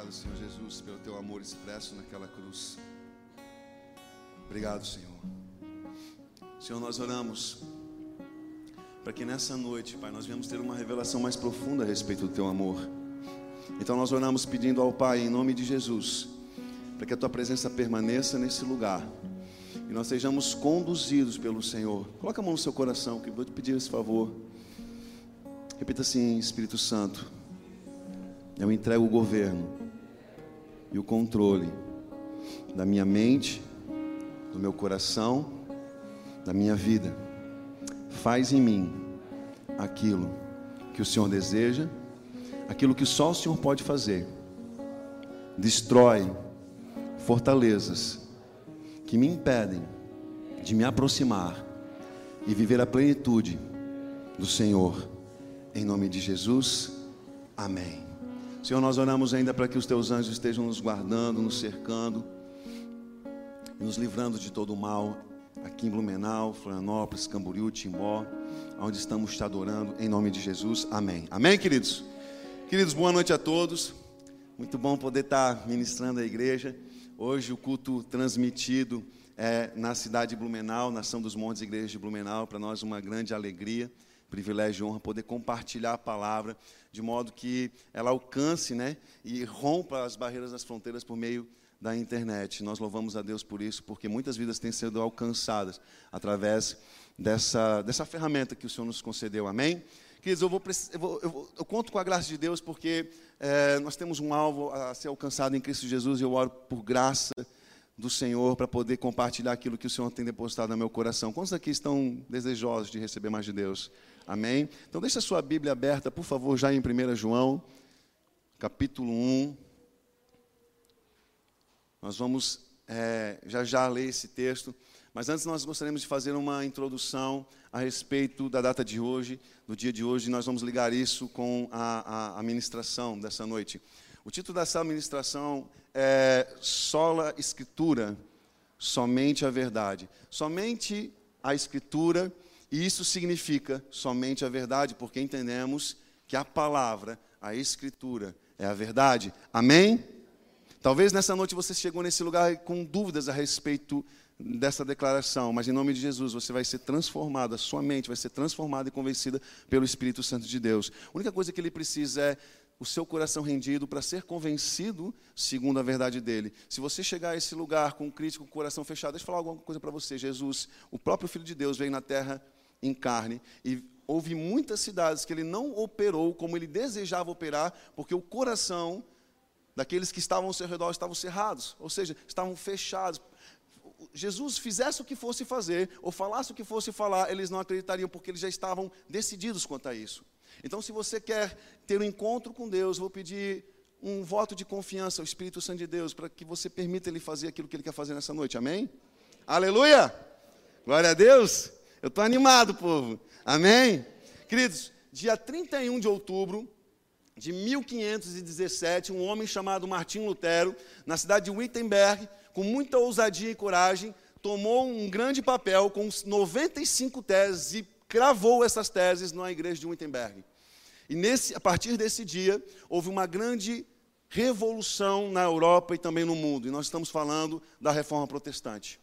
Obrigado, Senhor Jesus, pelo teu amor expresso naquela cruz. Obrigado, Senhor. Senhor, nós oramos para que nessa noite, Pai, nós venhamos ter uma revelação mais profunda a respeito do teu amor. Então nós oramos pedindo ao Pai, em nome de Jesus, para que a tua presença permaneça nesse lugar e nós sejamos conduzidos pelo Senhor. Coloca a mão no seu coração, que eu vou te pedir esse favor. Repita assim, Espírito Santo. Eu entrego o governo e o controle da minha mente, do meu coração, da minha vida. Faz em mim aquilo que o Senhor deseja, aquilo que só o Senhor pode fazer. Destrói fortalezas que me impedem de me aproximar e viver a plenitude do Senhor. Em nome de Jesus, amém. Senhor, nós oramos ainda para que os teus anjos estejam nos guardando, nos cercando, nos livrando de todo o mal, aqui em Blumenau, Florianópolis, Camboriú, Timbó, onde estamos te adorando, em nome de Jesus, amém. Amém, queridos? Queridos, boa noite a todos. Muito bom poder estar ministrando a igreja. Hoje o culto transmitido é na cidade de Blumenau, Nação dos Montes, Igreja de Blumenau, para nós uma grande alegria privilégio e honra poder compartilhar a palavra de modo que ela alcance né, e rompa as barreiras das fronteiras por meio da internet. Nós louvamos a Deus por isso, porque muitas vidas têm sido alcançadas através dessa, dessa ferramenta que o Senhor nos concedeu. Amém? Queridos, eu, vou, eu, vou, eu, vou, eu conto com a graça de Deus porque é, nós temos um alvo a ser alcançado em Cristo Jesus e eu oro por graça do Senhor para poder compartilhar aquilo que o Senhor tem depositado no meu coração. Quantos aqui estão desejosos de receber mais de Deus? Amém? Então deixa a sua Bíblia aberta, por favor, já em 1 João, capítulo 1. Nós vamos é, já já ler esse texto, mas antes nós gostaríamos de fazer uma introdução a respeito da data de hoje, do dia de hoje, nós vamos ligar isso com a, a, a ministração dessa noite. O título dessa ministração é Sola Escritura, somente a verdade. Somente a Escritura e isso significa somente a verdade, porque entendemos que a palavra, a escritura, é a verdade. Amém? Talvez nessa noite você chegou nesse lugar com dúvidas a respeito dessa declaração, mas em nome de Jesus você vai ser transformado, a sua mente vai ser transformada e convencida pelo Espírito Santo de Deus. A única coisa que ele precisa é o seu coração rendido para ser convencido segundo a verdade dele. Se você chegar a esse lugar com um crítico, com o coração fechado, deixa eu falar alguma coisa para você. Jesus, o próprio Filho de Deus, veio na terra em carne. E houve muitas cidades que ele não operou como ele desejava operar, porque o coração daqueles que estavam ao seu redor estavam cerrados, ou seja, estavam fechados. Jesus fizesse o que fosse fazer, ou falasse o que fosse falar, eles não acreditariam, porque eles já estavam decididos quanto a isso. Então, se você quer ter um encontro com Deus, vou pedir um voto de confiança ao Espírito Santo de Deus, para que você permita Ele fazer aquilo que Ele quer fazer nessa noite, amém? Aleluia! Glória a Deus! Eu estou animado, povo. Amém? Queridos, dia 31 de outubro de 1517, um homem chamado Martim Lutero, na cidade de Wittenberg, com muita ousadia e coragem, tomou um grande papel com 95 teses e cravou essas teses na igreja de Wittenberg. E nesse, a partir desse dia, houve uma grande revolução na Europa e também no mundo. E nós estamos falando da reforma protestante.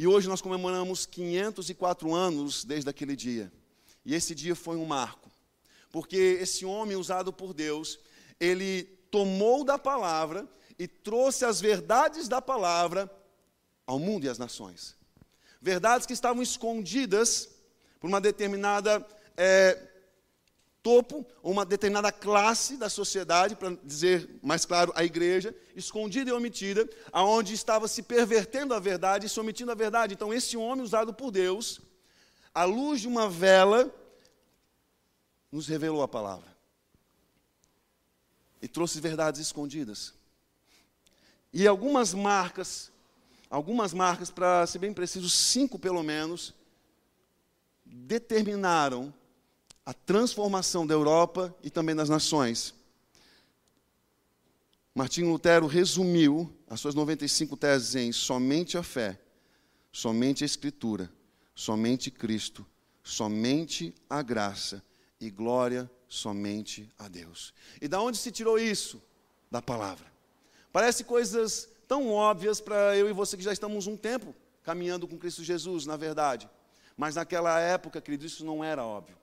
E hoje nós comemoramos 504 anos desde aquele dia. E esse dia foi um marco. Porque esse homem usado por Deus, ele tomou da palavra e trouxe as verdades da palavra ao mundo e às nações. Verdades que estavam escondidas por uma determinada é, topo, uma determinada classe da sociedade, para dizer mais claro, a igreja, escondida e omitida, aonde estava se pervertendo a verdade e se omitindo a verdade. Então, esse homem usado por Deus, à luz de uma vela, nos revelou a palavra. E trouxe verdades escondidas. E algumas marcas, algumas marcas, para ser bem preciso, cinco pelo menos, determinaram a transformação da Europa e também das nações. Martinho Lutero resumiu as suas 95 teses em somente a fé, somente a Escritura, somente Cristo, somente a graça e glória somente a Deus. E da onde se tirou isso? da palavra. Parece coisas tão óbvias para eu e você que já estamos um tempo caminhando com Cristo Jesus, na verdade. Mas naquela época, querido, isso não era óbvio.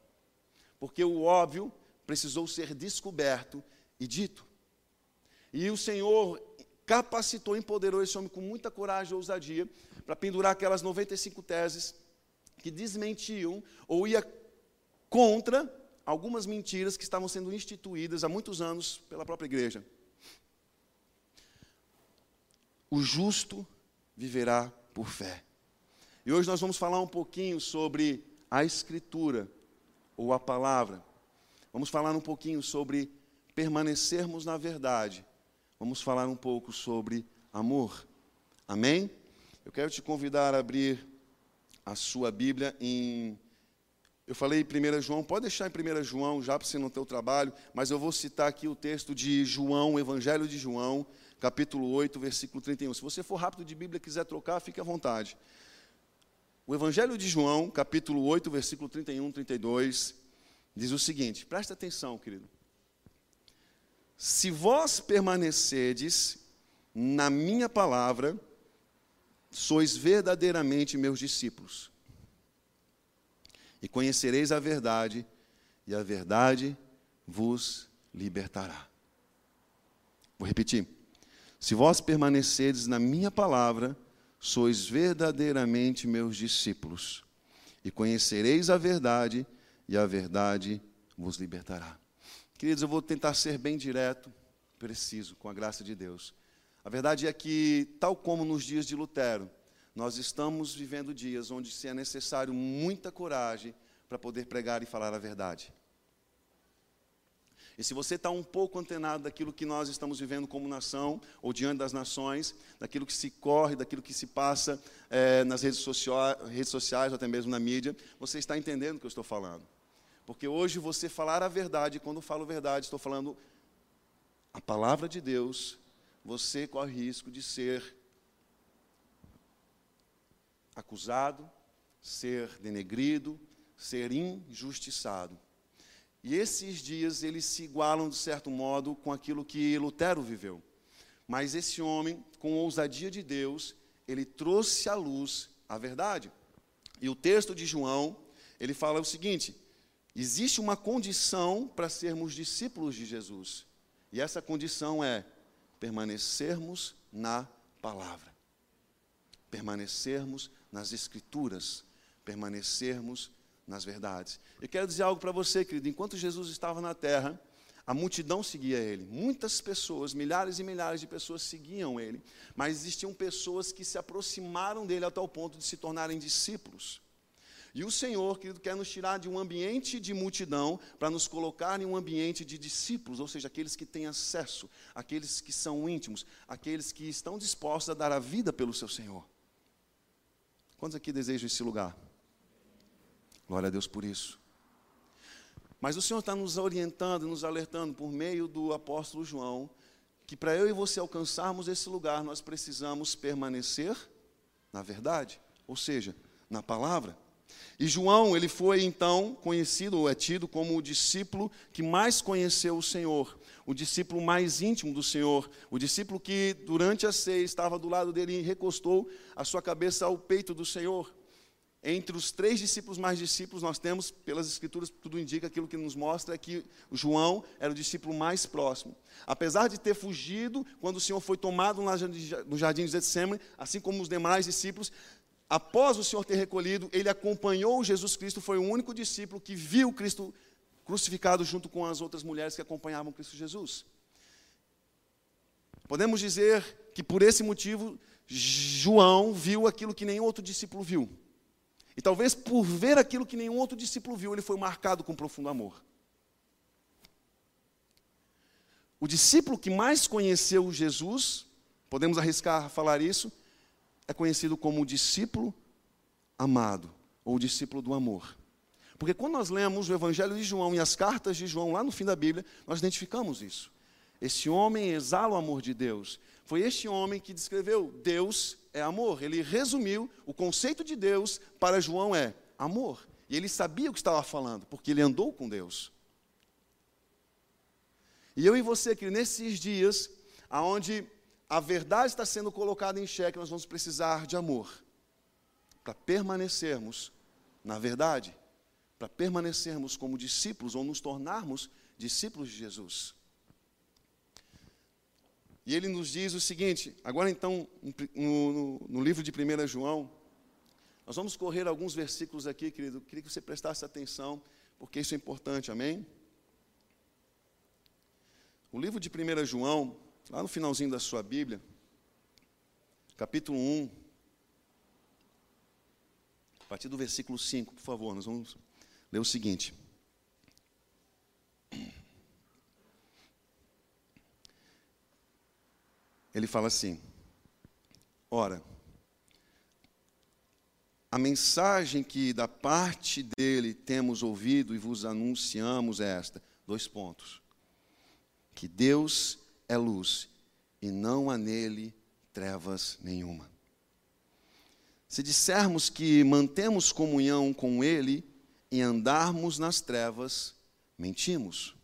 Porque o óbvio precisou ser descoberto e dito. E o Senhor capacitou, empoderou esse homem com muita coragem e ousadia para pendurar aquelas 95 teses que desmentiam ou ia contra algumas mentiras que estavam sendo instituídas há muitos anos pela própria igreja. O justo viverá por fé. E hoje nós vamos falar um pouquinho sobre a Escritura, ou a palavra. Vamos falar um pouquinho sobre permanecermos na verdade. Vamos falar um pouco sobre amor. Amém? Eu quero te convidar a abrir a sua Bíblia em. Eu falei 1 João, pode deixar em 1 João já para você não ter o trabalho, mas eu vou citar aqui o texto de João, Evangelho de João, capítulo 8, versículo 31. Se você for rápido de Bíblia e quiser trocar, fique à vontade. O Evangelho de João, capítulo 8, versículo 31, 32, diz o seguinte: presta atenção, querido. Se vós permanecerdes na minha palavra, sois verdadeiramente meus discípulos. E conhecereis a verdade, e a verdade vos libertará. Vou repetir. Se vós permanecerdes na minha palavra, sois verdadeiramente meus discípulos. E conhecereis a verdade, e a verdade vos libertará. Queridos, eu vou tentar ser bem direto, preciso, com a graça de Deus. A verdade é que, tal como nos dias de Lutero, nós estamos vivendo dias onde se é necessário muita coragem para poder pregar e falar a verdade. E se você está um pouco antenado daquilo que nós estamos vivendo como nação, ou diante das nações, daquilo que se corre, daquilo que se passa é, nas redes, sociais, redes sociais, ou até mesmo na mídia, você está entendendo o que eu estou falando. Porque hoje você falar a verdade, quando falo verdade, estou falando a palavra de Deus, você corre risco de ser acusado, ser denegrido, ser injustiçado. E esses dias eles se igualam, de certo modo, com aquilo que Lutero viveu. Mas esse homem, com ousadia de Deus, ele trouxe à luz a verdade. E o texto de João, ele fala o seguinte: existe uma condição para sermos discípulos de Jesus. E essa condição é permanecermos na palavra. Permanecermos nas escrituras, permanecermos nas verdades. Eu quero dizer algo para você, querido. Enquanto Jesus estava na terra, a multidão seguia ele. Muitas pessoas, milhares e milhares de pessoas seguiam ele. Mas existiam pessoas que se aproximaram dele até o ponto de se tornarem discípulos. E o Senhor, querido, quer nos tirar de um ambiente de multidão para nos colocar em um ambiente de discípulos, ou seja, aqueles que têm acesso, aqueles que são íntimos, aqueles que estão dispostos a dar a vida pelo seu Senhor. Quantos aqui desejam esse lugar? Glória a Deus por isso. Mas o Senhor está nos orientando, nos alertando por meio do apóstolo João, que para eu e você alcançarmos esse lugar, nós precisamos permanecer na verdade, ou seja, na palavra. E João, ele foi então conhecido, ou é tido como o discípulo que mais conheceu o Senhor, o discípulo mais íntimo do Senhor, o discípulo que durante a ceia estava do lado dele e recostou a sua cabeça ao peito do Senhor. Entre os três discípulos mais discípulos, nós temos, pelas Escrituras, tudo indica, aquilo que nos mostra é que João era o discípulo mais próximo. Apesar de ter fugido, quando o Senhor foi tomado no jardim de Getsemane, assim como os demais discípulos, após o Senhor ter recolhido, ele acompanhou Jesus Cristo, foi o único discípulo que viu Cristo crucificado junto com as outras mulheres que acompanhavam Cristo Jesus. Podemos dizer que por esse motivo, João viu aquilo que nenhum outro discípulo viu. E talvez por ver aquilo que nenhum outro discípulo viu, ele foi marcado com profundo amor. O discípulo que mais conheceu Jesus, podemos arriscar a falar isso, é conhecido como o discípulo amado, ou o discípulo do amor. Porque quando nós lemos o Evangelho de João e as cartas de João, lá no fim da Bíblia, nós identificamos isso. Esse homem exala o amor de Deus. Foi este homem que descreveu Deus é amor. Ele resumiu o conceito de Deus para João é amor. E ele sabia o que estava falando, porque ele andou com Deus. E eu e você, que nesses dias, aonde a verdade está sendo colocada em xeque, nós vamos precisar de amor para permanecermos na verdade, para permanecermos como discípulos ou nos tornarmos discípulos de Jesus. E ele nos diz o seguinte, agora então, no, no, no livro de 1 João, nós vamos correr alguns versículos aqui, querido, queria que você prestasse atenção, porque isso é importante, amém? O livro de 1 João, lá no finalzinho da sua Bíblia, capítulo 1, a partir do versículo 5, por favor, nós vamos ler o seguinte. Ele fala assim: Ora, a mensagem que da parte dele temos ouvido e vos anunciamos é esta: dois pontos. Que Deus é luz e não há nele trevas nenhuma. Se dissermos que mantemos comunhão com Ele e andarmos nas trevas, mentimos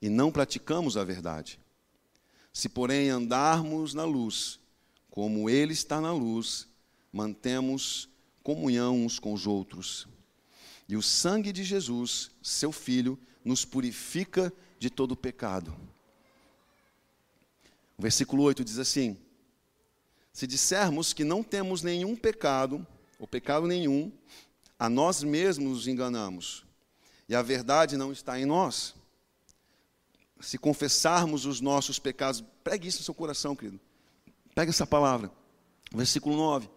e não praticamos a verdade. Se, porém, andarmos na luz, como Ele está na luz, mantemos comunhão uns com os outros. E o sangue de Jesus, seu Filho, nos purifica de todo pecado. O versículo 8 diz assim: se dissermos que não temos nenhum pecado, ou pecado nenhum, a nós mesmos nos enganamos, e a verdade não está em nós. Se confessarmos os nossos pecados, pregue isso no seu coração, querido. Pega essa palavra. Versículo 9.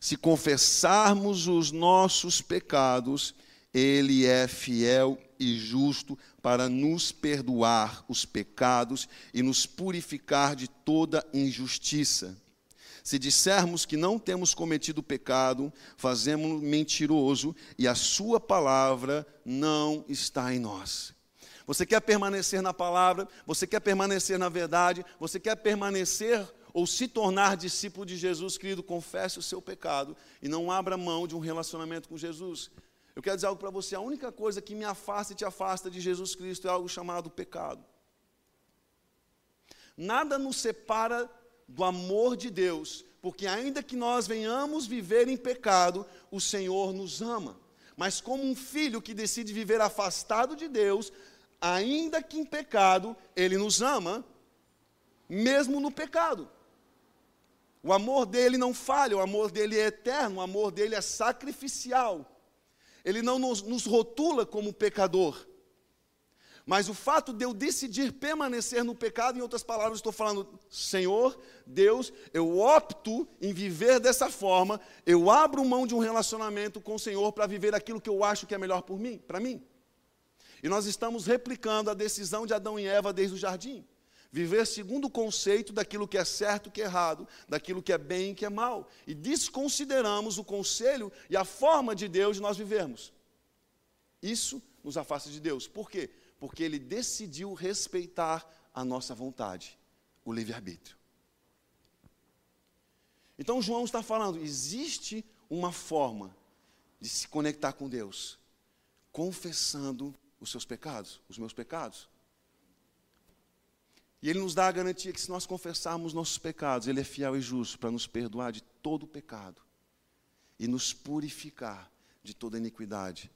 Se confessarmos os nossos pecados, Ele é fiel e justo para nos perdoar os pecados e nos purificar de toda injustiça. Se dissermos que não temos cometido pecado, fazemos mentiroso e a Sua palavra não está em nós. Você quer permanecer na palavra, você quer permanecer na verdade, você quer permanecer ou se tornar discípulo de Jesus, querido, confesse o seu pecado e não abra mão de um relacionamento com Jesus. Eu quero dizer algo para você: a única coisa que me afasta e te afasta de Jesus Cristo é algo chamado pecado. Nada nos separa do amor de Deus, porque ainda que nós venhamos viver em pecado, o Senhor nos ama. Mas como um filho que decide viver afastado de Deus, ainda que em pecado, ele nos ama, mesmo no pecado. O amor dele não falha, o amor dele é eterno, o amor dele é sacrificial. Ele não nos, nos rotula como pecador. Mas o fato de eu decidir permanecer no pecado, em outras palavras, estou falando, Senhor, Deus, eu opto em viver dessa forma, eu abro mão de um relacionamento com o Senhor para viver aquilo que eu acho que é melhor por mim, para mim. E nós estamos replicando a decisão de Adão e Eva desde o jardim. Viver segundo o conceito daquilo que é certo e que é errado, daquilo que é bem e que é mal. E desconsideramos o conselho e a forma de Deus de nós vivermos. Isso nos afasta de Deus. Por quê? porque ele decidiu respeitar a nossa vontade, o livre-arbítrio. Então João está falando, existe uma forma de se conectar com Deus, confessando os seus pecados, os meus pecados. E ele nos dá a garantia que se nós confessarmos nossos pecados, ele é fiel e justo para nos perdoar de todo o pecado e nos purificar de toda iniquidade.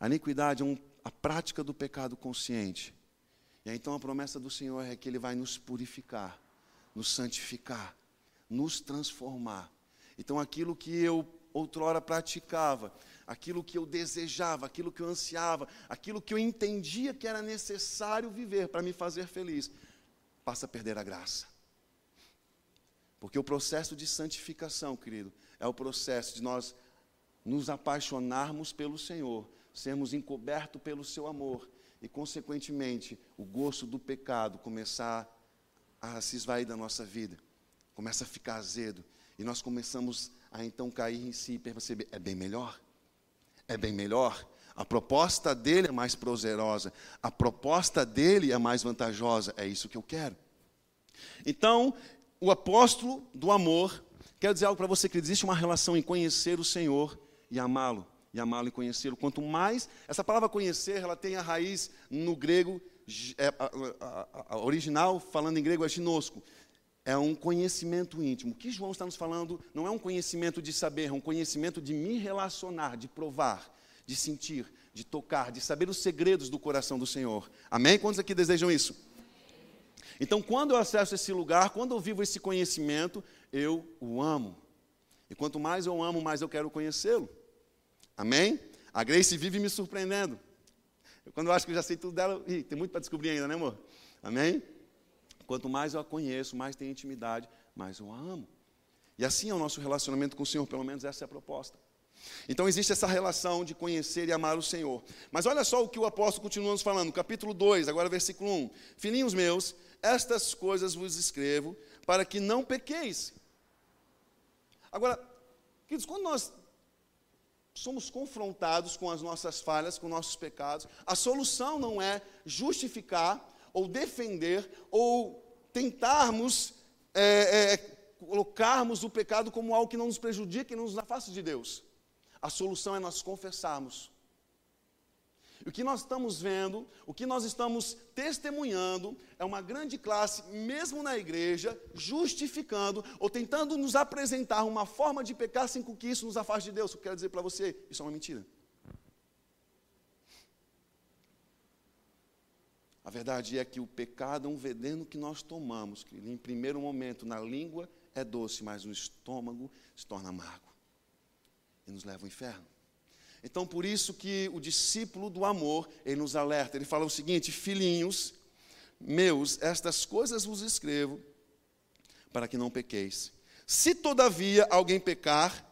A iniquidade é um a prática do pecado consciente. E então a promessa do Senhor é que Ele vai nos purificar, nos santificar, nos transformar. Então aquilo que eu outrora praticava, aquilo que eu desejava, aquilo que eu ansiava, aquilo que eu entendia que era necessário viver para me fazer feliz, passa a perder a graça. Porque o processo de santificação, querido, é o processo de nós nos apaixonarmos pelo Senhor sermos encobertos pelo seu amor e, consequentemente, o gosto do pecado começar a se esvair da nossa vida, começa a ficar azedo, e nós começamos a então cair em si e perceber: é bem melhor, é bem melhor. A proposta dele é mais prazerosa, a proposta dele é mais vantajosa, é isso que eu quero. Então, o apóstolo do amor, quero dizer algo para você que existe uma relação em conhecer o Senhor e amá-lo e amá-lo e conhecê-lo. Quanto mais, essa palavra conhecer, ela tem a raiz no grego é, a, a, a, original, falando em grego, é ginosco. É um conhecimento íntimo. O que João está nos falando não é um conhecimento de saber, é um conhecimento de me relacionar, de provar, de sentir, de tocar, de saber os segredos do coração do Senhor. Amém? Quantos aqui desejam isso? Então, quando eu acesso esse lugar, quando eu vivo esse conhecimento, eu o amo. E quanto mais eu amo, mais eu quero conhecê-lo. Amém? A Grace vive me surpreendendo. Quando eu acho que eu já sei tudo dela, ih, tem muito para descobrir ainda, né, amor? Amém? Quanto mais eu a conheço, mais tenho intimidade, mais eu a amo. E assim é o nosso relacionamento com o Senhor, pelo menos essa é a proposta. Então existe essa relação de conhecer e amar o Senhor. Mas olha só o que o apóstolo continua nos falando, capítulo 2, agora versículo 1. Filhinhos meus, estas coisas vos escrevo para que não pequeis. Agora, queridos, quando nós somos confrontados com as nossas falhas, com nossos pecados, a solução não é justificar ou defender ou tentarmos é, é, colocarmos o pecado como algo que não nos prejudica e não nos afasta de Deus. A solução é nós confessarmos o que nós estamos vendo, o que nós estamos testemunhando, é uma grande classe, mesmo na igreja, justificando ou tentando nos apresentar uma forma de pecar sem que isso nos afaste de Deus. Eu quero dizer para você, isso é uma mentira. A verdade é que o pecado é um veneno que nós tomamos, que em primeiro momento na língua é doce, mas no estômago se torna amargo e nos leva ao inferno. Então, por isso que o discípulo do amor, ele nos alerta, ele fala o seguinte: Filhinhos meus, estas coisas vos escrevo para que não pequeis. Se todavia alguém pecar,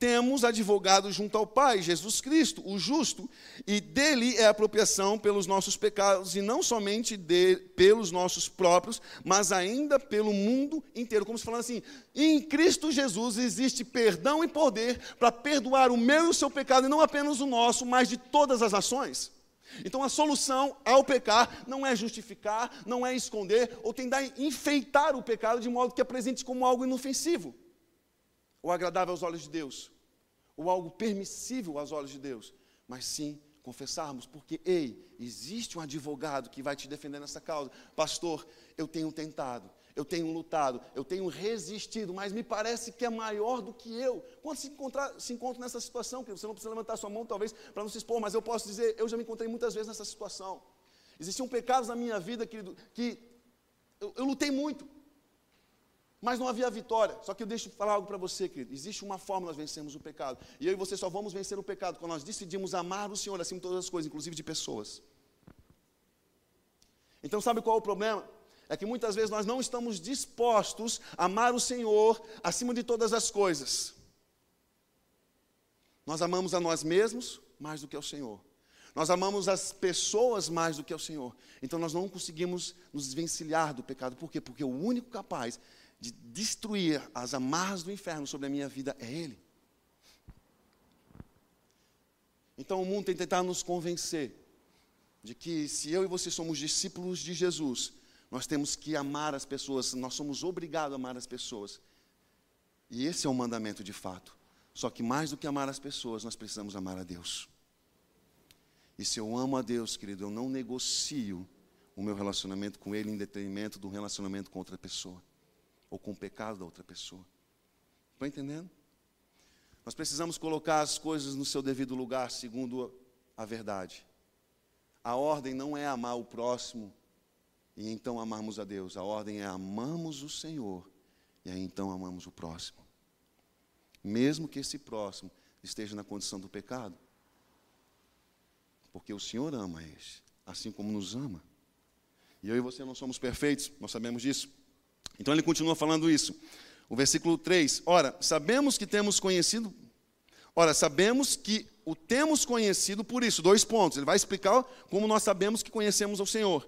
temos advogado junto ao Pai, Jesus Cristo, o justo, e dele é a apropriação pelos nossos pecados, e não somente de, pelos nossos próprios, mas ainda pelo mundo inteiro. Como se falando assim, em Cristo Jesus existe perdão e poder para perdoar o meu e o seu pecado, e não apenas o nosso, mas de todas as nações. Então a solução ao pecar não é justificar, não é esconder, ou tentar enfeitar o pecado de modo que apresente como algo inofensivo ou agradável aos olhos de Deus, ou algo permissível aos olhos de Deus, mas sim confessarmos, porque, ei, existe um advogado que vai te defender nessa causa. Pastor, eu tenho tentado, eu tenho lutado, eu tenho resistido, mas me parece que é maior do que eu. Quando se, encontrar, se encontra nessa situação, que você não precisa levantar sua mão, talvez, para não se expor, mas eu posso dizer, eu já me encontrei muitas vezes nessa situação. Existiam pecados na minha vida, querido, que eu, eu lutei muito, mas não havia vitória. Só que eu deixo falar algo para você, querido. Existe uma forma nós vencermos o pecado. E eu e você só vamos vencer o pecado quando nós decidimos amar o Senhor acima de todas as coisas, inclusive de pessoas. Então, sabe qual é o problema? É que muitas vezes nós não estamos dispostos a amar o Senhor acima de todas as coisas. Nós amamos a nós mesmos mais do que ao Senhor. Nós amamos as pessoas mais do que ao Senhor. Então nós não conseguimos nos desvencilhar do pecado. Por quê? Porque o único capaz de destruir as amarras do inferno sobre a minha vida é Ele. Então o mundo tem tentado nos convencer de que se eu e você somos discípulos de Jesus, nós temos que amar as pessoas, nós somos obrigados a amar as pessoas. E esse é o mandamento de fato. Só que mais do que amar as pessoas, nós precisamos amar a Deus. E se eu amo a Deus, querido, eu não negocio o meu relacionamento com Ele em detrimento do relacionamento com outra pessoa ou com o pecado da outra pessoa. Estão entendendo? Nós precisamos colocar as coisas no seu devido lugar, segundo a verdade. A ordem não é amar o próximo e então amarmos a Deus. A ordem é amamos o Senhor e aí então amamos o próximo. Mesmo que esse próximo esteja na condição do pecado. Porque o Senhor ama esse, assim como nos ama. E eu e você não somos perfeitos, nós sabemos disso. Então ele continua falando isso. O versículo 3: Ora, sabemos que temos conhecido. Ora, sabemos que o temos conhecido por isso. Dois pontos. Ele vai explicar como nós sabemos que conhecemos o Senhor.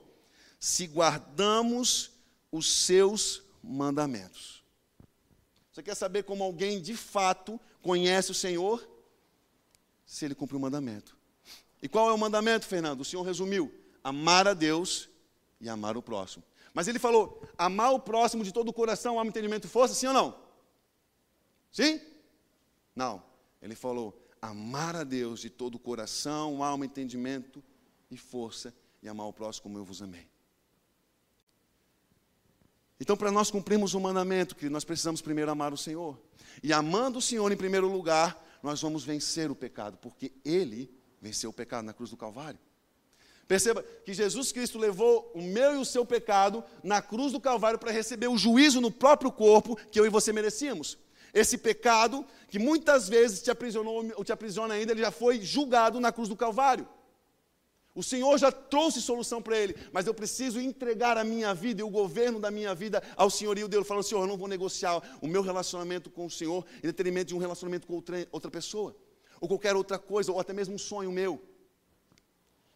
Se guardamos os seus mandamentos. Você quer saber como alguém de fato conhece o Senhor? Se ele cumpre o mandamento. E qual é o mandamento, Fernando? O Senhor resumiu: amar a Deus e amar o próximo. Mas ele falou: amar o próximo de todo o coração, alma, entendimento e força, sim ou não? Sim? Não. Ele falou: amar a Deus de todo o coração, alma, entendimento e força, e amar o próximo como eu vos amei. Então, para nós cumprirmos o mandamento, que nós precisamos primeiro amar o Senhor. E amando o Senhor em primeiro lugar, nós vamos vencer o pecado, porque Ele venceu o pecado na cruz do Calvário. Perceba que Jesus Cristo levou o meu e o seu pecado na cruz do Calvário para receber o juízo no próprio corpo que eu e você merecíamos. Esse pecado, que muitas vezes te aprisionou ou te aprisiona ainda, ele já foi julgado na cruz do Calvário. O Senhor já trouxe solução para ele, mas eu preciso entregar a minha vida e o governo da minha vida ao senhorio dele, falando: Senhor, eu não vou negociar o meu relacionamento com o Senhor em detrimento de um relacionamento com outra, outra pessoa, ou qualquer outra coisa, ou até mesmo um sonho meu.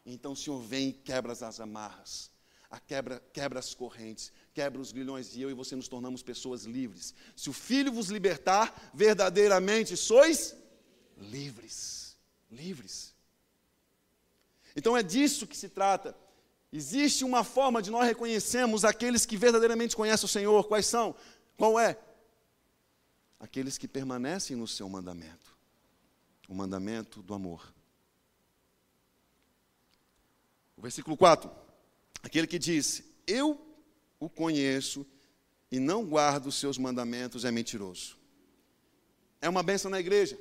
Então o Senhor vem e quebra as amarras, a quebra, quebra as correntes, quebra os grilhões, e eu e você nos tornamos pessoas livres. Se o Filho vos libertar, verdadeiramente sois livres. Livres. Então é disso que se trata. Existe uma forma de nós reconhecermos aqueles que verdadeiramente conhecem o Senhor. Quais são? Qual é? Aqueles que permanecem no seu mandamento. O mandamento do amor. O versículo 4. Aquele que diz: Eu o conheço e não guardo os seus mandamentos é mentiroso. É uma bênção na igreja.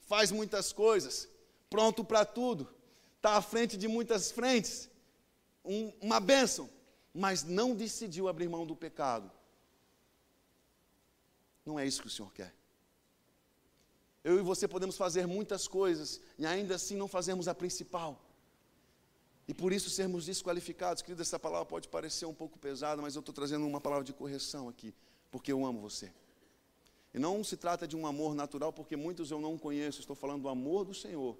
Faz muitas coisas, pronto para tudo está à frente de muitas frentes, um, uma bênção, mas não decidiu abrir mão do pecado. Não é isso que o Senhor quer. Eu e você podemos fazer muitas coisas e ainda assim não fazermos a principal. E por isso sermos desqualificados. Querido, essa palavra pode parecer um pouco pesada, mas eu estou trazendo uma palavra de correção aqui, porque eu amo você. E não se trata de um amor natural, porque muitos eu não conheço. Estou falando do amor do Senhor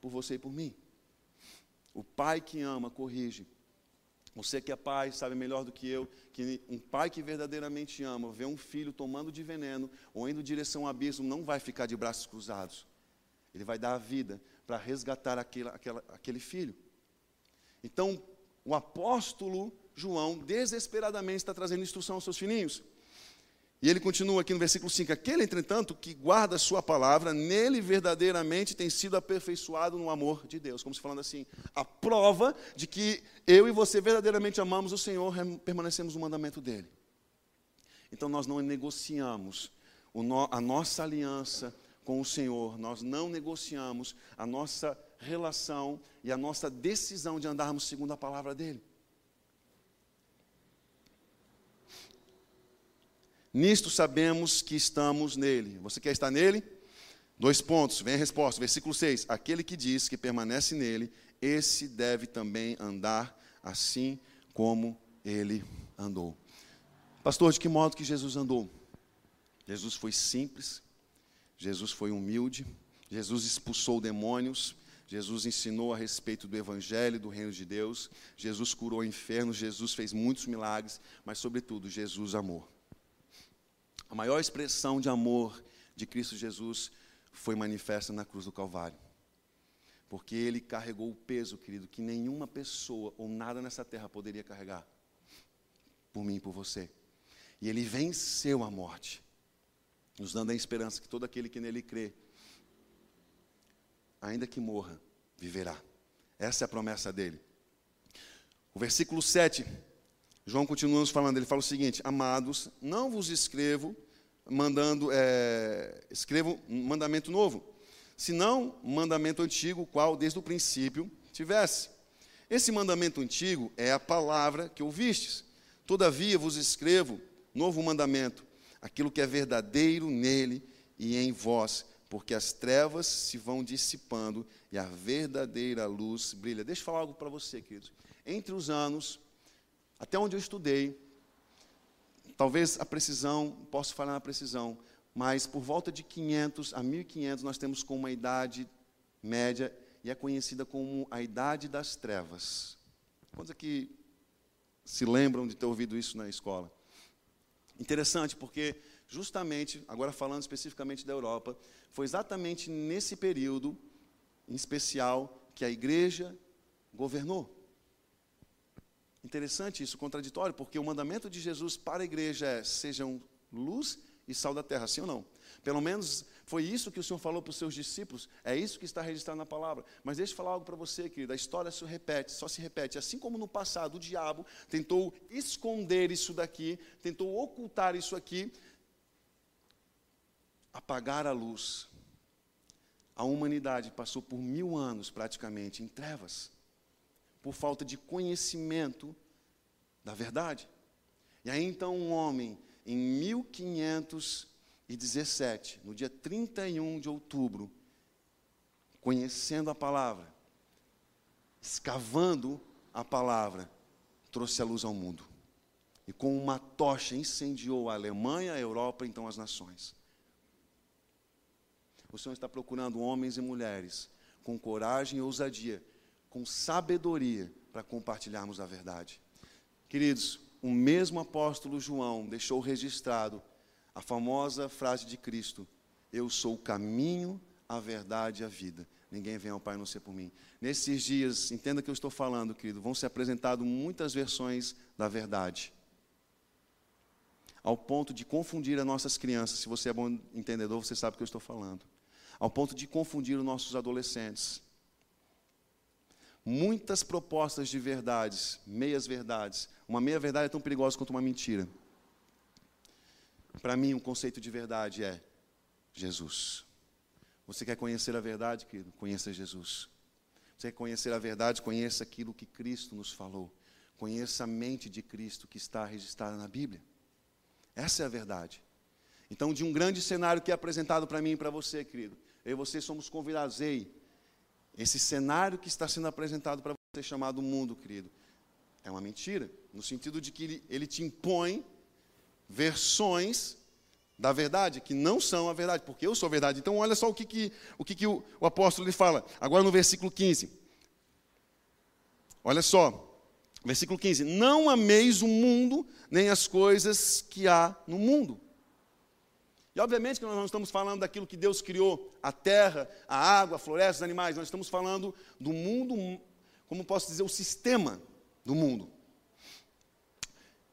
por você e por mim. O pai que ama, corrige. Você que é pai sabe melhor do que eu que um pai que verdadeiramente ama, vê um filho tomando de veneno ou indo em direção ao abismo, não vai ficar de braços cruzados. Ele vai dar a vida para resgatar aquele, aquele filho. Então, o apóstolo João desesperadamente está trazendo instrução aos seus filhinhos. E ele continua aqui no versículo 5: Aquele, entretanto, que guarda a sua palavra, nele verdadeiramente tem sido aperfeiçoado no amor de Deus. Como se falando assim, a prova de que eu e você verdadeiramente amamos o Senhor, permanecemos no mandamento dele. Então nós não negociamos a nossa aliança com o Senhor, nós não negociamos a nossa relação e a nossa decisão de andarmos segundo a palavra dele. Nisto sabemos que estamos nele. Você quer estar nele? Dois pontos, vem a resposta. Versículo 6. Aquele que diz que permanece nele, esse deve também andar assim como ele andou. Pastor, de que modo que Jesus andou? Jesus foi simples, Jesus foi humilde, Jesus expulsou demônios, Jesus ensinou a respeito do Evangelho, do reino de Deus, Jesus curou enfermos, Jesus fez muitos milagres, mas, sobretudo, Jesus amou. A maior expressão de amor de Cristo Jesus foi manifesta na cruz do Calvário. Porque ele carregou o peso, querido, que nenhuma pessoa ou nada nessa terra poderia carregar. Por mim e por você. E ele venceu a morte, nos dando a esperança que todo aquele que nele crê, ainda que morra, viverá. Essa é a promessa dele. O versículo 7 João continua nos falando, ele fala o seguinte: Amados, não vos escrevo mandando, é, escrevo um mandamento novo, senão um mandamento antigo, qual desde o princípio tivesse. Esse mandamento antigo é a palavra que ouvistes. Todavia vos escrevo novo mandamento, aquilo que é verdadeiro nele e em vós, porque as trevas se vão dissipando e a verdadeira luz brilha. Deixa eu falar algo para você, queridos. Entre os anos até onde eu estudei, talvez a precisão, posso falar na precisão, mas por volta de 500 a 1500 nós temos como uma idade média e é conhecida como a idade das trevas. Quantos aqui se lembram de ter ouvido isso na escola? Interessante, porque justamente, agora falando especificamente da Europa, foi exatamente nesse período, em especial, que a igreja governou. Interessante isso, contraditório, porque o mandamento de Jesus para a igreja é: sejam luz e sal da terra, sim ou não? Pelo menos Foi isso que o Senhor falou para os seus discípulos, é isso que está registrado na palavra. Mas deixa eu falar algo para você, querido. A história se repete, só se repete. Assim como no passado o diabo tentou esconder isso daqui, tentou ocultar isso aqui, apagar a luz. A humanidade passou por mil anos praticamente em trevas, por falta de conhecimento da verdade. E aí então um homem, em 1517, no dia 31 de outubro, conhecendo a palavra, escavando a palavra, trouxe a luz ao mundo. E com uma tocha incendiou a Alemanha, a Europa, então as nações. O Senhor está procurando homens e mulheres com coragem e ousadia, com sabedoria, para compartilharmos a verdade. Queridos, o mesmo apóstolo João deixou registrado a famosa frase de Cristo: Eu sou o caminho, a verdade e a vida. Ninguém vem ao Pai não ser por mim. Nesses dias, entenda que eu estou falando, querido, vão ser apresentadas muitas versões da verdade. Ao ponto de confundir as nossas crianças. Se você é bom entendedor, você sabe o que eu estou falando. Ao ponto de confundir os nossos adolescentes muitas propostas de verdades, meias verdades. Uma meia verdade é tão perigosa quanto uma mentira. Para mim, um conceito de verdade é Jesus. Você quer conhecer a verdade, querido? Conheça Jesus. Você quer conhecer a verdade? Conheça aquilo que Cristo nos falou. Conheça a mente de Cristo que está registrada na Bíblia. Essa é a verdade. Então, de um grande cenário que é apresentado para mim e para você, querido, eu e você somos convidados, ei, esse cenário que está sendo apresentado para você, chamado mundo, querido, é uma mentira, no sentido de que ele, ele te impõe versões da verdade que não são a verdade, porque eu sou a verdade. Então, olha só o que, que, o, que, que o, o apóstolo lhe fala, agora no versículo 15. Olha só, versículo 15: Não ameis o mundo, nem as coisas que há no mundo. E obviamente que nós não estamos falando daquilo que Deus criou, a terra, a água, a floresta, os animais, nós estamos falando do mundo, como posso dizer, o sistema do mundo.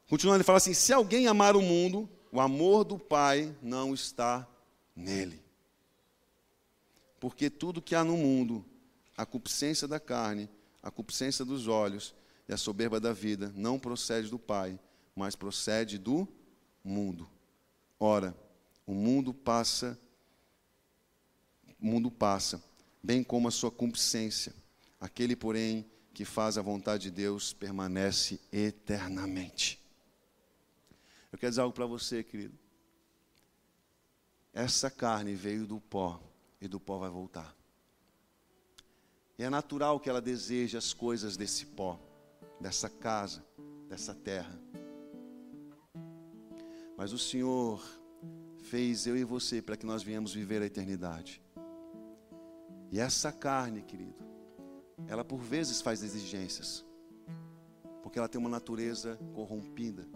Continuando, ele fala assim: se alguém amar o mundo, o amor do Pai não está nele. Porque tudo que há no mundo, a concupiscência da carne, a concupiscência dos olhos e a soberba da vida, não procede do Pai, mas procede do mundo. Ora, o mundo passa, o mundo passa, bem como a sua concupiscência. Aquele, porém, que faz a vontade de Deus permanece eternamente. Eu quero dizer algo para você, querido. Essa carne veio do pó e do pó vai voltar. E é natural que ela deseje as coisas desse pó, dessa casa, dessa terra. Mas o Senhor fez eu e você para que nós viemos viver a eternidade. E essa carne, querido, ela por vezes faz exigências, porque ela tem uma natureza corrompida.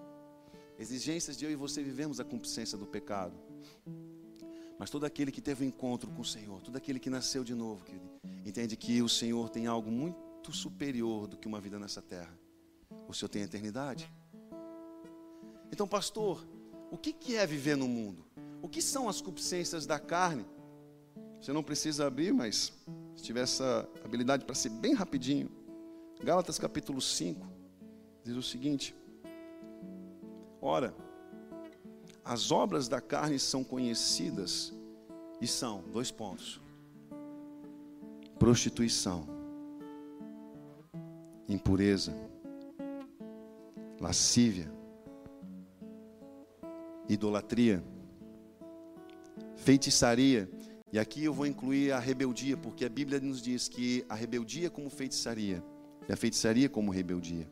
Exigências de eu e você vivemos a concupiscência do pecado. Mas todo aquele que teve um encontro com o Senhor, todo aquele que nasceu de novo, querido, entende que o Senhor tem algo muito superior do que uma vida nessa terra. O Senhor tem a eternidade. Então, pastor, o que é viver no mundo? O que são as concupiscências da carne? Você não precisa abrir, mas se tiver essa habilidade para ser bem rapidinho. Gálatas capítulo 5 diz o seguinte: Ora, as obras da carne são conhecidas e são, dois pontos: prostituição, impureza, lascívia, idolatria feitiçaria. E aqui eu vou incluir a rebeldia, porque a Bíblia nos diz que a rebeldia como feitiçaria, e a feitiçaria como rebeldia.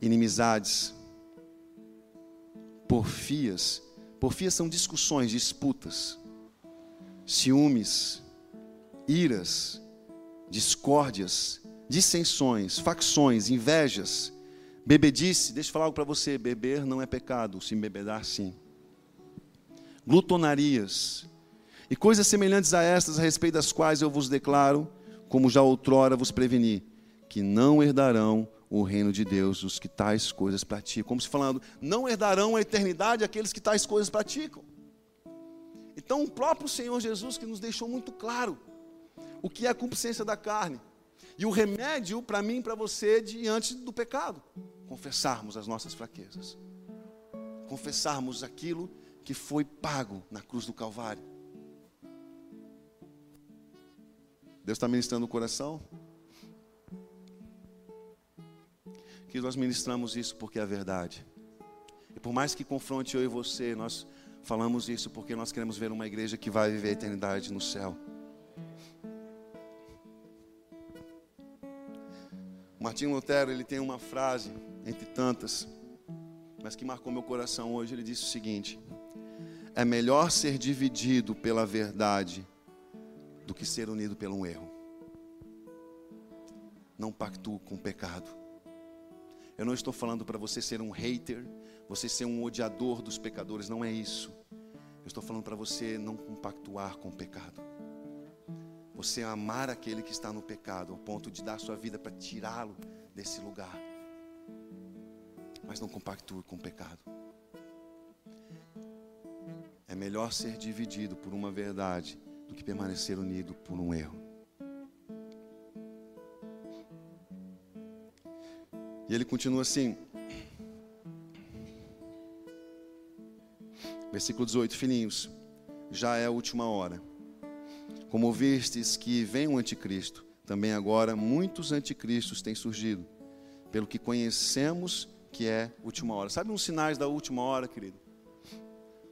Inimizades, porfias. Porfias são discussões, disputas, ciúmes, iras, discórdias, dissensões, facções, invejas, bebedice. Deixa eu falar algo para você: beber não é pecado, se embebedar, sim glutonarias e coisas semelhantes a estas, a respeito das quais eu vos declaro, como já outrora vos preveni, que não herdarão o reino de Deus os que tais coisas praticam. Como se falando, não herdarão a eternidade aqueles que tais coisas praticam. Então, o próprio Senhor Jesus que nos deixou muito claro o que é a concupiscência da carne e o remédio para mim e para você diante do pecado: confessarmos as nossas fraquezas, confessarmos aquilo que foi pago na cruz do Calvário. Deus está ministrando o coração? Que nós ministramos isso porque é verdade. E por mais que confronte eu e você, nós falamos isso porque nós queremos ver uma igreja que vai viver a eternidade no céu. Martinho Lutero, ele tem uma frase, entre tantas, mas que marcou meu coração hoje. Ele disse o seguinte: É melhor ser dividido pela verdade do que ser unido pelo erro. Não pactue com o pecado. Eu não estou falando para você ser um hater, você ser um odiador dos pecadores, não é isso. Eu estou falando para você não compactuar com o pecado. Você amar aquele que está no pecado, ao ponto de dar sua vida para tirá-lo desse lugar. Mas não compactue com o pecado. É melhor ser dividido por uma verdade do que permanecer unido por um erro. E ele continua assim. Versículo 18: Filhinhos, já é a última hora. Como ouvistes que vem o anticristo, também agora muitos anticristos têm surgido, pelo que conhecemos que é última hora. Sabe uns sinais da última hora, querido?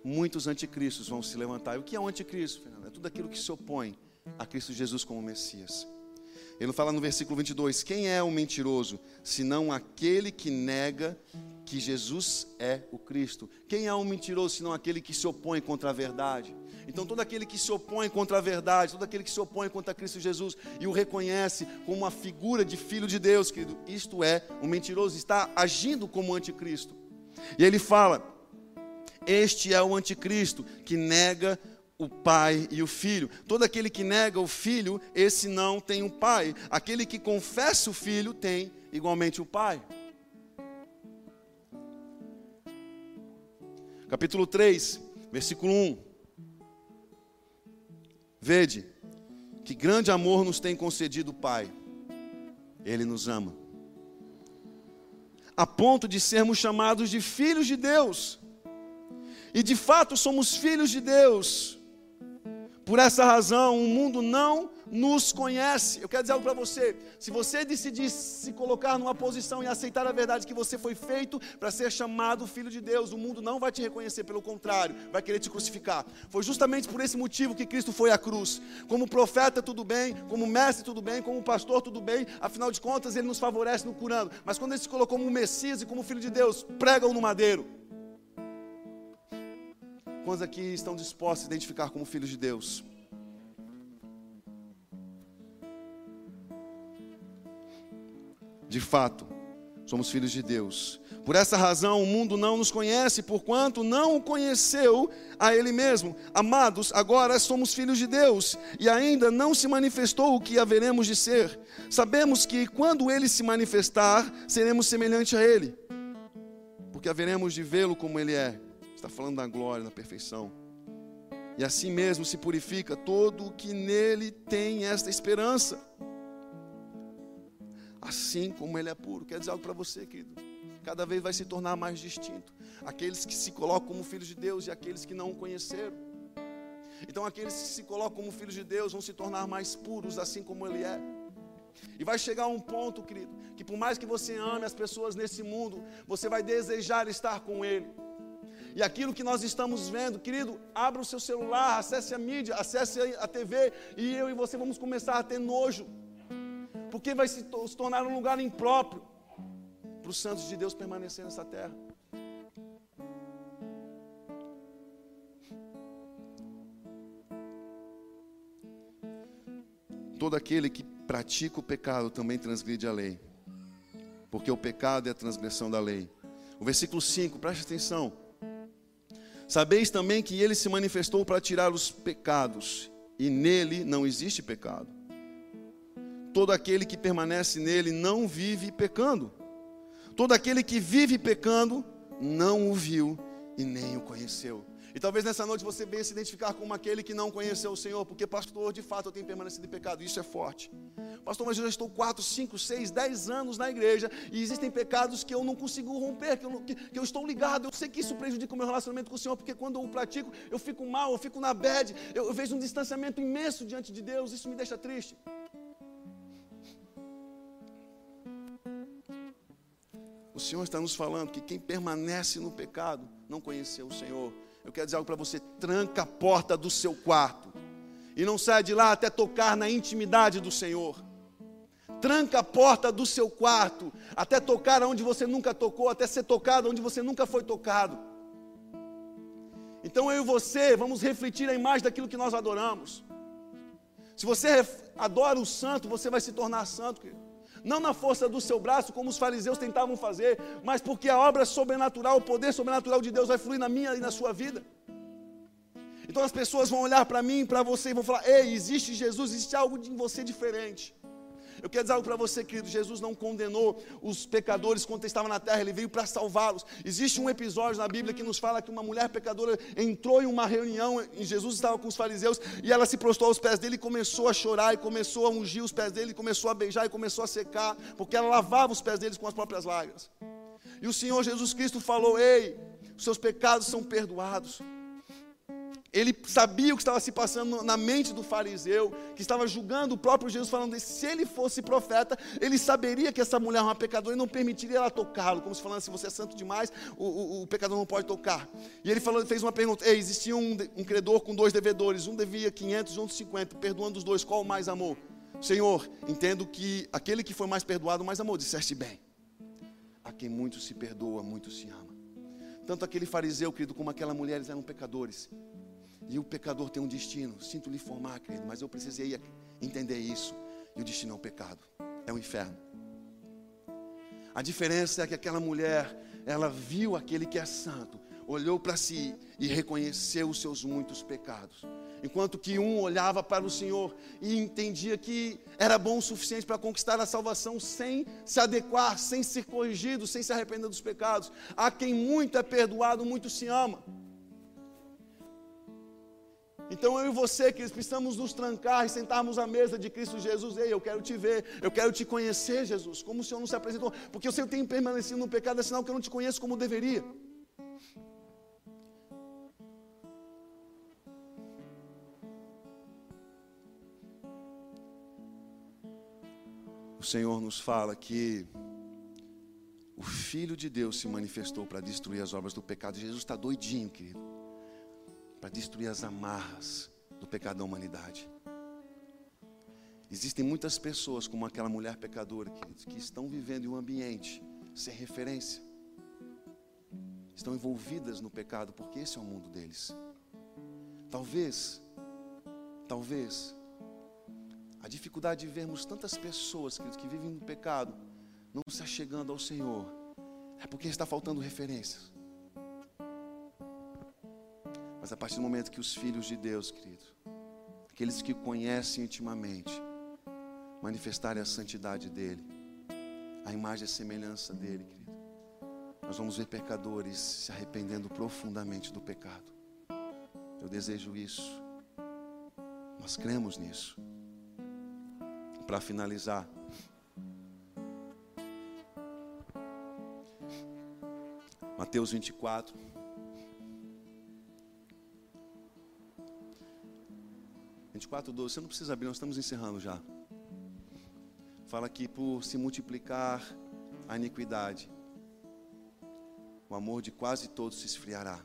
Muitos anticristos vão se levantar. E o que é um anticristo, Fernando? É tudo aquilo que se opõe a Cristo Jesus como Messias. Ele fala no versículo 22: Quem é o mentiroso, senão aquele que nega que Jesus é o Cristo? Quem é o mentiroso, senão aquele que se opõe contra a verdade? Então, todo aquele que se opõe contra a verdade, todo aquele que se opõe contra Cristo Jesus e o reconhece como uma figura de filho de Deus, querido, isto é o mentiroso, está agindo como anticristo. E ele fala: Este é o anticristo que nega o pai e o filho. Todo aquele que nega o filho, esse não tem o um pai. Aquele que confessa o filho tem igualmente o pai. Capítulo 3, versículo 1. Vede, que grande amor nos tem concedido o Pai. Ele nos ama. A ponto de sermos chamados de filhos de Deus. E de fato somos filhos de Deus. Por essa razão, o mundo não nos conhece. Eu quero dizer algo para você. Se você decidir se colocar numa posição e aceitar a verdade que você foi feito para ser chamado filho de Deus, o mundo não vai te reconhecer, pelo contrário, vai querer te crucificar. Foi justamente por esse motivo que Cristo foi à cruz. Como profeta, tudo bem, como mestre, tudo bem, como pastor, tudo bem, afinal de contas, ele nos favorece no curando. Mas quando ele se colocou como Messias e como filho de Deus, pregam no madeiro. Quantos aqui estão dispostos a identificar como filhos de Deus? De fato, somos filhos de Deus. Por essa razão, o mundo não nos conhece, porquanto não o conheceu a Ele mesmo. Amados, agora somos filhos de Deus e ainda não se manifestou o que haveremos de ser. Sabemos que quando Ele se manifestar, seremos semelhantes a Ele, porque haveremos de vê-lo como Ele é. Está falando da glória, da perfeição. E assim mesmo se purifica todo o que nele tem esta esperança assim como ele é puro. Quer dizer algo para você, querido? Cada vez vai se tornar mais distinto. Aqueles que se colocam como filhos de Deus e aqueles que não o conheceram. Então, aqueles que se colocam como filhos de Deus vão se tornar mais puros, assim como Ele é. E vai chegar um ponto, querido, que por mais que você ame as pessoas nesse mundo, você vai desejar estar com Ele. E aquilo que nós estamos vendo, querido, abra o seu celular, acesse a mídia, acesse a TV, e eu e você vamos começar a ter nojo porque vai se, tornar um lugar impróprio para os santos de Deus permanecer nessa terra. Todo aquele que pratica o pecado também transgride a lei, porque o pecado é a transgressão da lei. O versículo 5, preste atenção. Sabeis também que ele se manifestou para tirar os pecados, e nele não existe pecado. Todo aquele que permanece nele não vive pecando. Todo aquele que vive pecando não o viu e nem o conheceu. E talvez nessa noite você venha se identificar como aquele que não conheceu o Senhor, porque, pastor, de fato eu tenho permanecido em pecado, isso é forte. Pastor, mas eu já estou 4, 5, 6, 10 anos na igreja e existem pecados que eu não consigo romper, que eu, que, que eu estou ligado. Eu sei que isso prejudica o meu relacionamento com o Senhor, porque quando eu o pratico, eu fico mal, eu fico na bad, eu, eu vejo um distanciamento imenso diante de Deus, isso me deixa triste. Senhor está nos falando que quem permanece no pecado não conheceu o Senhor. Eu quero dizer algo para você: tranca a porta do seu quarto e não saia de lá até tocar na intimidade do Senhor. Tranca a porta do seu quarto até tocar onde você nunca tocou, até ser tocado onde você nunca foi tocado. Então eu e você vamos refletir a imagem daquilo que nós adoramos. Se você adora o santo, você vai se tornar santo. Querido não na força do seu braço, como os fariseus tentavam fazer, mas porque a obra sobrenatural, o poder sobrenatural de Deus vai fluir na minha e na sua vida. Então as pessoas vão olhar para mim, para você e vão falar: Ei, existe Jesus, existe algo em você diferente. Eu quero dizer algo para você, querido. Jesus não condenou os pecadores quando estava na terra, ele veio para salvá-los. Existe um episódio na Bíblia que nos fala que uma mulher pecadora entrou em uma reunião e Jesus estava com os fariseus e ela se prostrou aos pés dele e começou a chorar e começou a ungir os pés dele, e começou a beijar e começou a secar, porque ela lavava os pés deles com as próprias lágrimas. E o Senhor Jesus Cristo falou: Ei, os seus pecados são perdoados. Ele sabia o que estava se passando na mente do fariseu, que estava julgando o próprio Jesus, falando: se ele fosse profeta, ele saberia que essa mulher é uma pecadora e não permitiria ela tocá-lo, como se falando: se você é santo demais, o, o, o, pecador não pode tocar. E ele falou, fez uma pergunta: Ei, existia um, um credor com dois devedores, um devia 500 e outro 50, perdoando os dois, qual mais amor? Senhor, entendo que aquele que foi mais perdoado, mais amor, disseste bem. A quem muito se perdoa, muito se ama. Tanto aquele fariseu, querido, como aquela mulher, eles eram pecadores. E o pecador tem um destino. Sinto lhe formar, querido, mas eu precisei entender isso. E o destino é o pecado, é o inferno. A diferença é que aquela mulher, ela viu aquele que é santo, olhou para si e reconheceu os seus muitos pecados. Enquanto que um olhava para o Senhor e entendia que era bom o suficiente para conquistar a salvação sem se adequar, sem ser corrigido, sem se arrepender dos pecados. A quem muito é perdoado, muito se ama. Então eu e você, que precisamos nos trancar e sentarmos à mesa de Cristo Jesus. Ei, eu quero te ver, eu quero te conhecer, Jesus. Como o Senhor não se apresentou? Porque eu sei que tenho permanecido no pecado, é sinal que eu não te conheço como deveria. O Senhor nos fala que o Filho de Deus se manifestou para destruir as obras do pecado. Jesus está doidinho, querido para destruir as amarras do pecado da humanidade. Existem muitas pessoas, como aquela mulher pecadora, que, que estão vivendo em um ambiente sem referência, estão envolvidas no pecado, porque esse é o mundo deles. Talvez, talvez, a dificuldade de vermos tantas pessoas queridos, que vivem no pecado, não se achegando ao Senhor, é porque está faltando referências. Mas a partir do momento que os filhos de Deus, querido, aqueles que conhecem intimamente, manifestarem a santidade dEle, a imagem e a semelhança dEle, querido, nós vamos ver pecadores se arrependendo profundamente do pecado. Eu desejo isso. Nós cremos nisso. Para finalizar, Mateus 24. 24, 12. Você não precisa abrir, nós estamos encerrando já. Fala que por se multiplicar a iniquidade, o amor de quase todos se esfriará.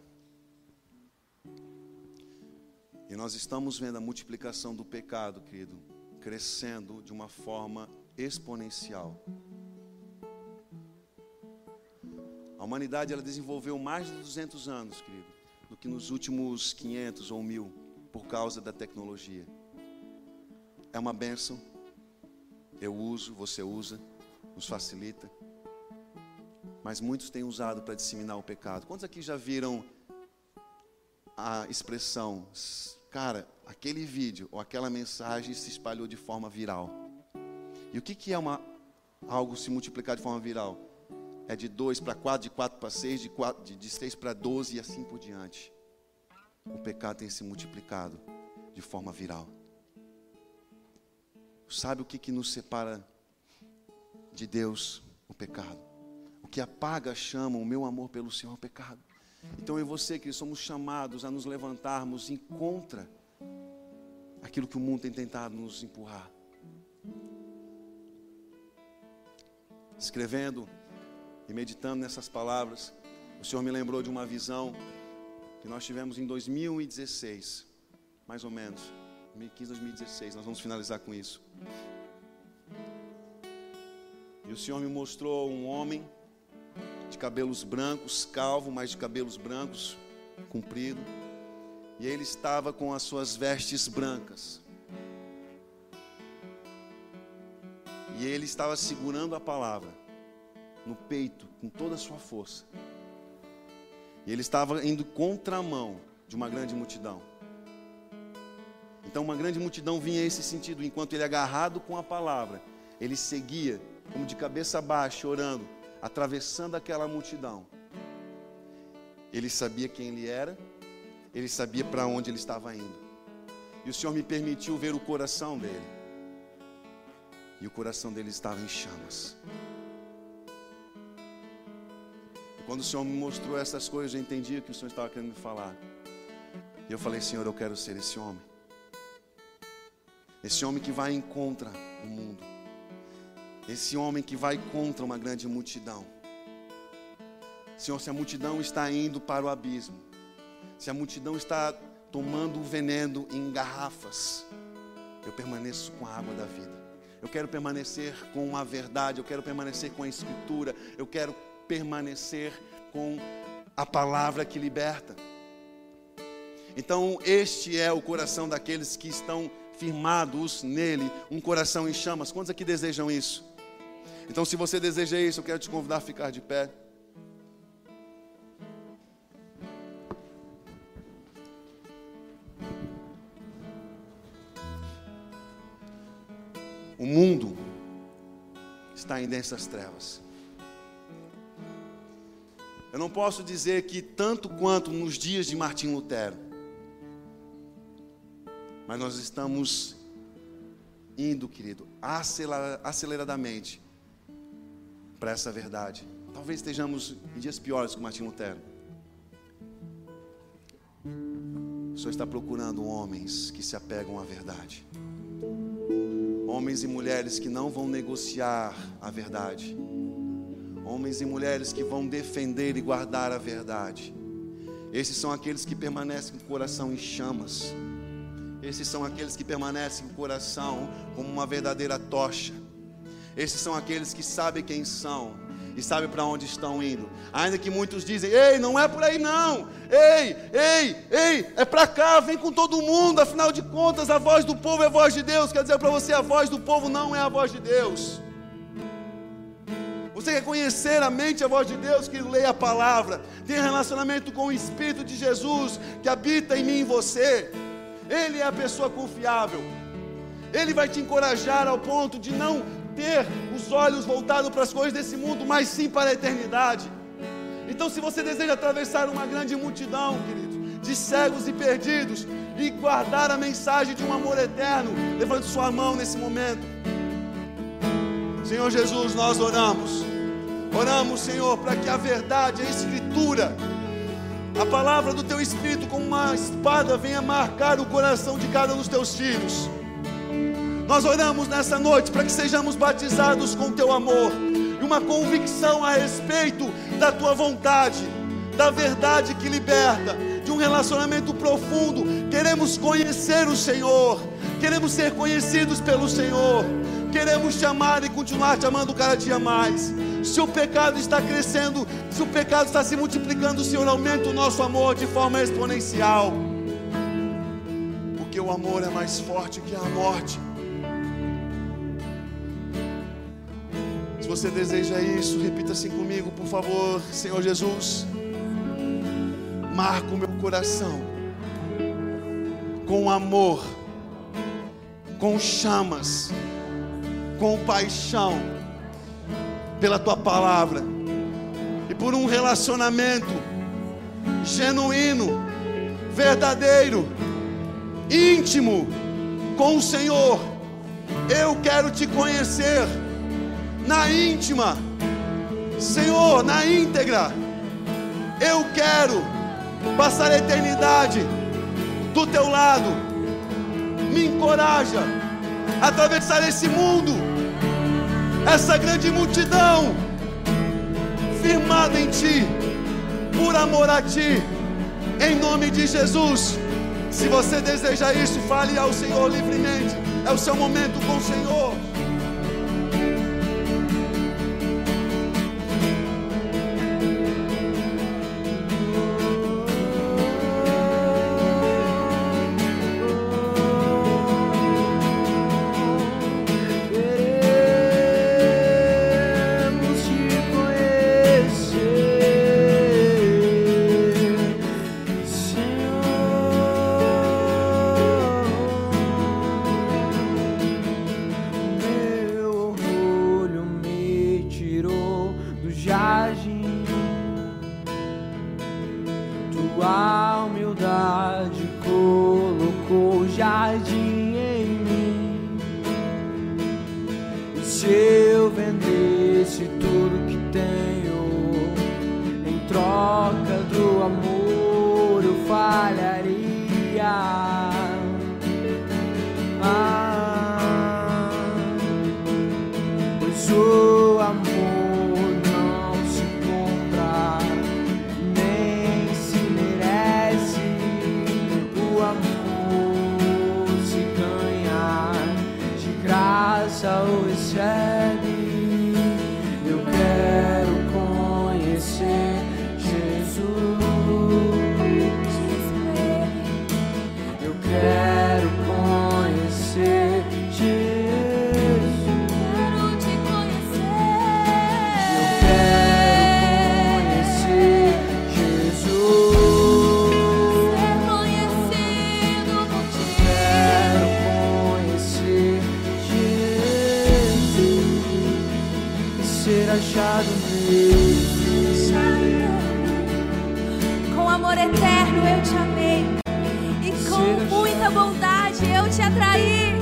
E nós estamos vendo a multiplicação do pecado, querido, crescendo de uma forma exponencial. A humanidade ela desenvolveu mais de 200 anos, querido, do que nos últimos 500 ou 1000 por causa da tecnologia. É uma benção. Eu uso, você usa, nos facilita. Mas muitos têm usado para disseminar o pecado. Quantos aqui já viram a expressão, cara, aquele vídeo ou aquela mensagem se espalhou de forma viral? E o que, que é uma, algo se multiplicar de forma viral? É de 2 para 4, de 4 para 6, de, 6 para 12 e assim por diante. O pecado tem se multiplicado de forma viral. Sabe o que, que nos separa de Deus? O pecado. O que apaga a chama, o meu amor pelo Senhor, é o pecado. Então eu e você, que somos chamados a nos levantarmos em contra aquilo que o mundo tem tentado nos empurrar. Escrevendo e meditando nessas palavras, o Senhor me lembrou de uma visão que nós tivemos em 2016, mais ou menos, 2015, 2016. Nós vamos finalizar com isso. E o Senhor me mostrou um homem de cabelos brancos, calvo, mas de cabelos brancos, comprido. E ele estava com as suas vestes brancas. E ele estava segurando a palavra no peito com toda a sua força. E ele estava indo contramão de uma grande multidão. Então uma grande multidão vinha esse sentido, enquanto ele agarrado com a palavra, ele seguia como de cabeça baixa, orando, atravessando aquela multidão. Ele sabia quem ele era, ele sabia para onde ele estava indo. E o Senhor me permitiu ver o coração dele. E o coração dele estava em chamas. Quando o Senhor me mostrou essas coisas, eu entendi o que o Senhor estava querendo me falar. E eu falei, Senhor, eu quero ser esse homem. Esse homem que vai em contra o mundo. Esse homem que vai contra uma grande multidão. Senhor, se a multidão está indo para o abismo, se a multidão está tomando o veneno em garrafas, eu permaneço com a água da vida. Eu quero permanecer com a verdade, eu quero permanecer com a escritura, eu quero permanecer com a palavra que liberta. Então, este é o coração daqueles que estão firmados nele, um coração em chamas. Quantos aqui desejam isso? Então, se você deseja isso, eu quero te convidar a ficar de pé. O mundo está em densas trevas. Eu não posso dizer que tanto quanto nos dias de Martim Lutero, mas nós estamos indo, querido, aceleradamente para essa verdade. Talvez estejamos em dias piores que Martim Lutero. O Senhor está procurando homens que se apegam à verdade. Homens e mulheres que não vão negociar a verdade. Homens e mulheres que vão defender e guardar a verdade. Esses são aqueles que permanecem com o coração em chamas. Esses são aqueles que permanecem com o coração como uma verdadeira tocha. Esses são aqueles que sabem quem são e sabem para onde estão indo. Ainda que muitos dizem: "Ei, não é por aí não. Ei, ei, ei, é para cá, vem com todo mundo. Afinal de contas, a voz do povo é a voz de Deus. Quer dizer para você, a voz do povo não é a voz de Deus. Você quer conhecer a mente e a voz de Deus que lê a palavra, tem relacionamento com o Espírito de Jesus que habita em mim e você. Ele é a pessoa confiável. Ele vai te encorajar ao ponto de não ter os olhos voltados para as coisas desse mundo, mas sim para a eternidade. Então, se você deseja atravessar uma grande multidão, querido, de cegos e perdidos, e guardar a mensagem de um amor eterno, levante sua mão nesse momento. Senhor Jesus, nós oramos. Oramos, Senhor, para que a verdade, a Escritura, a palavra do Teu Espírito, como uma espada, venha marcar o coração de cada um dos Teus filhos. Nós oramos nessa noite para que sejamos batizados com Teu amor e uma convicção a respeito da Tua vontade, da verdade que liberta, de um relacionamento profundo. Queremos conhecer o Senhor, queremos ser conhecidos pelo Senhor, queremos te amar e continuar te amando cada dia mais. Se o pecado está crescendo, se o pecado está se multiplicando, Senhor, aumenta o nosso amor de forma exponencial. Porque o amor é mais forte que a morte. Se você deseja isso, repita assim comigo, por favor, Senhor Jesus. Marca o meu coração com amor, com chamas, com paixão pela tua palavra e por um relacionamento genuíno, verdadeiro, íntimo com o Senhor. Eu quero te conhecer na íntima, Senhor, na íntegra. Eu quero passar a eternidade do teu lado. Me encoraja a atravessar esse mundo, essa grande multidão, firmada em ti, por amor a ti, em nome de Jesus. Se você deseja isso, fale ao Senhor livremente. É o seu momento com o Senhor. Bondade eu te atraí.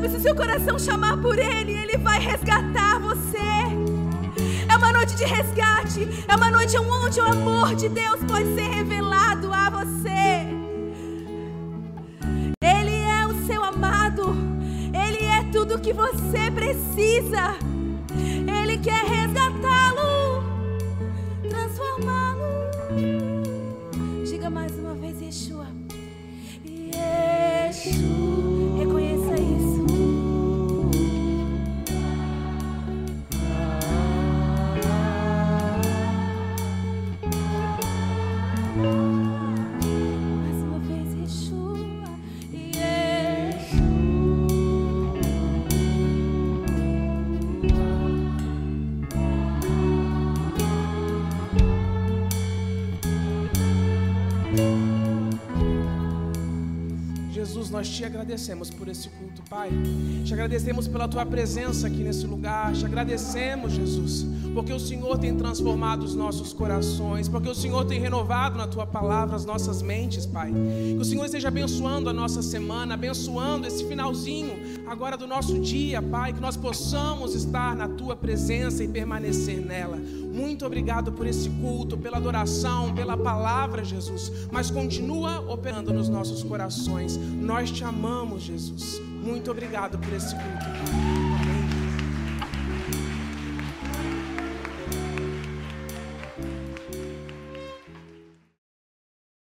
Sabe, se o seu coração chamar por Ele, Ele vai resgatar você. É uma noite de resgate. É uma noite onde o amor de Deus pode ser revelado a você. Ele é o seu amado. Ele é tudo que você precisa. Ele quer resgatá-lo, transformá-lo. Diga mais uma vez, Yeshua. Yeshua. Agradecemos por esse culto, Pai. Te agradecemos pela tua presença aqui nesse lugar. Te agradecemos, Jesus, porque o Senhor tem transformado os nossos corações, porque o Senhor tem renovado na tua palavra as nossas mentes, Pai. Que o Senhor esteja abençoando a nossa semana, abençoando esse finalzinho agora do nosso dia, Pai, que nós possamos estar na tua presença e permanecer nela. Muito obrigado por esse culto, pela adoração, pela palavra, Jesus. Mas continua operando nos nossos corações. Nós te amamos, Jesus. Muito obrigado por esse culto.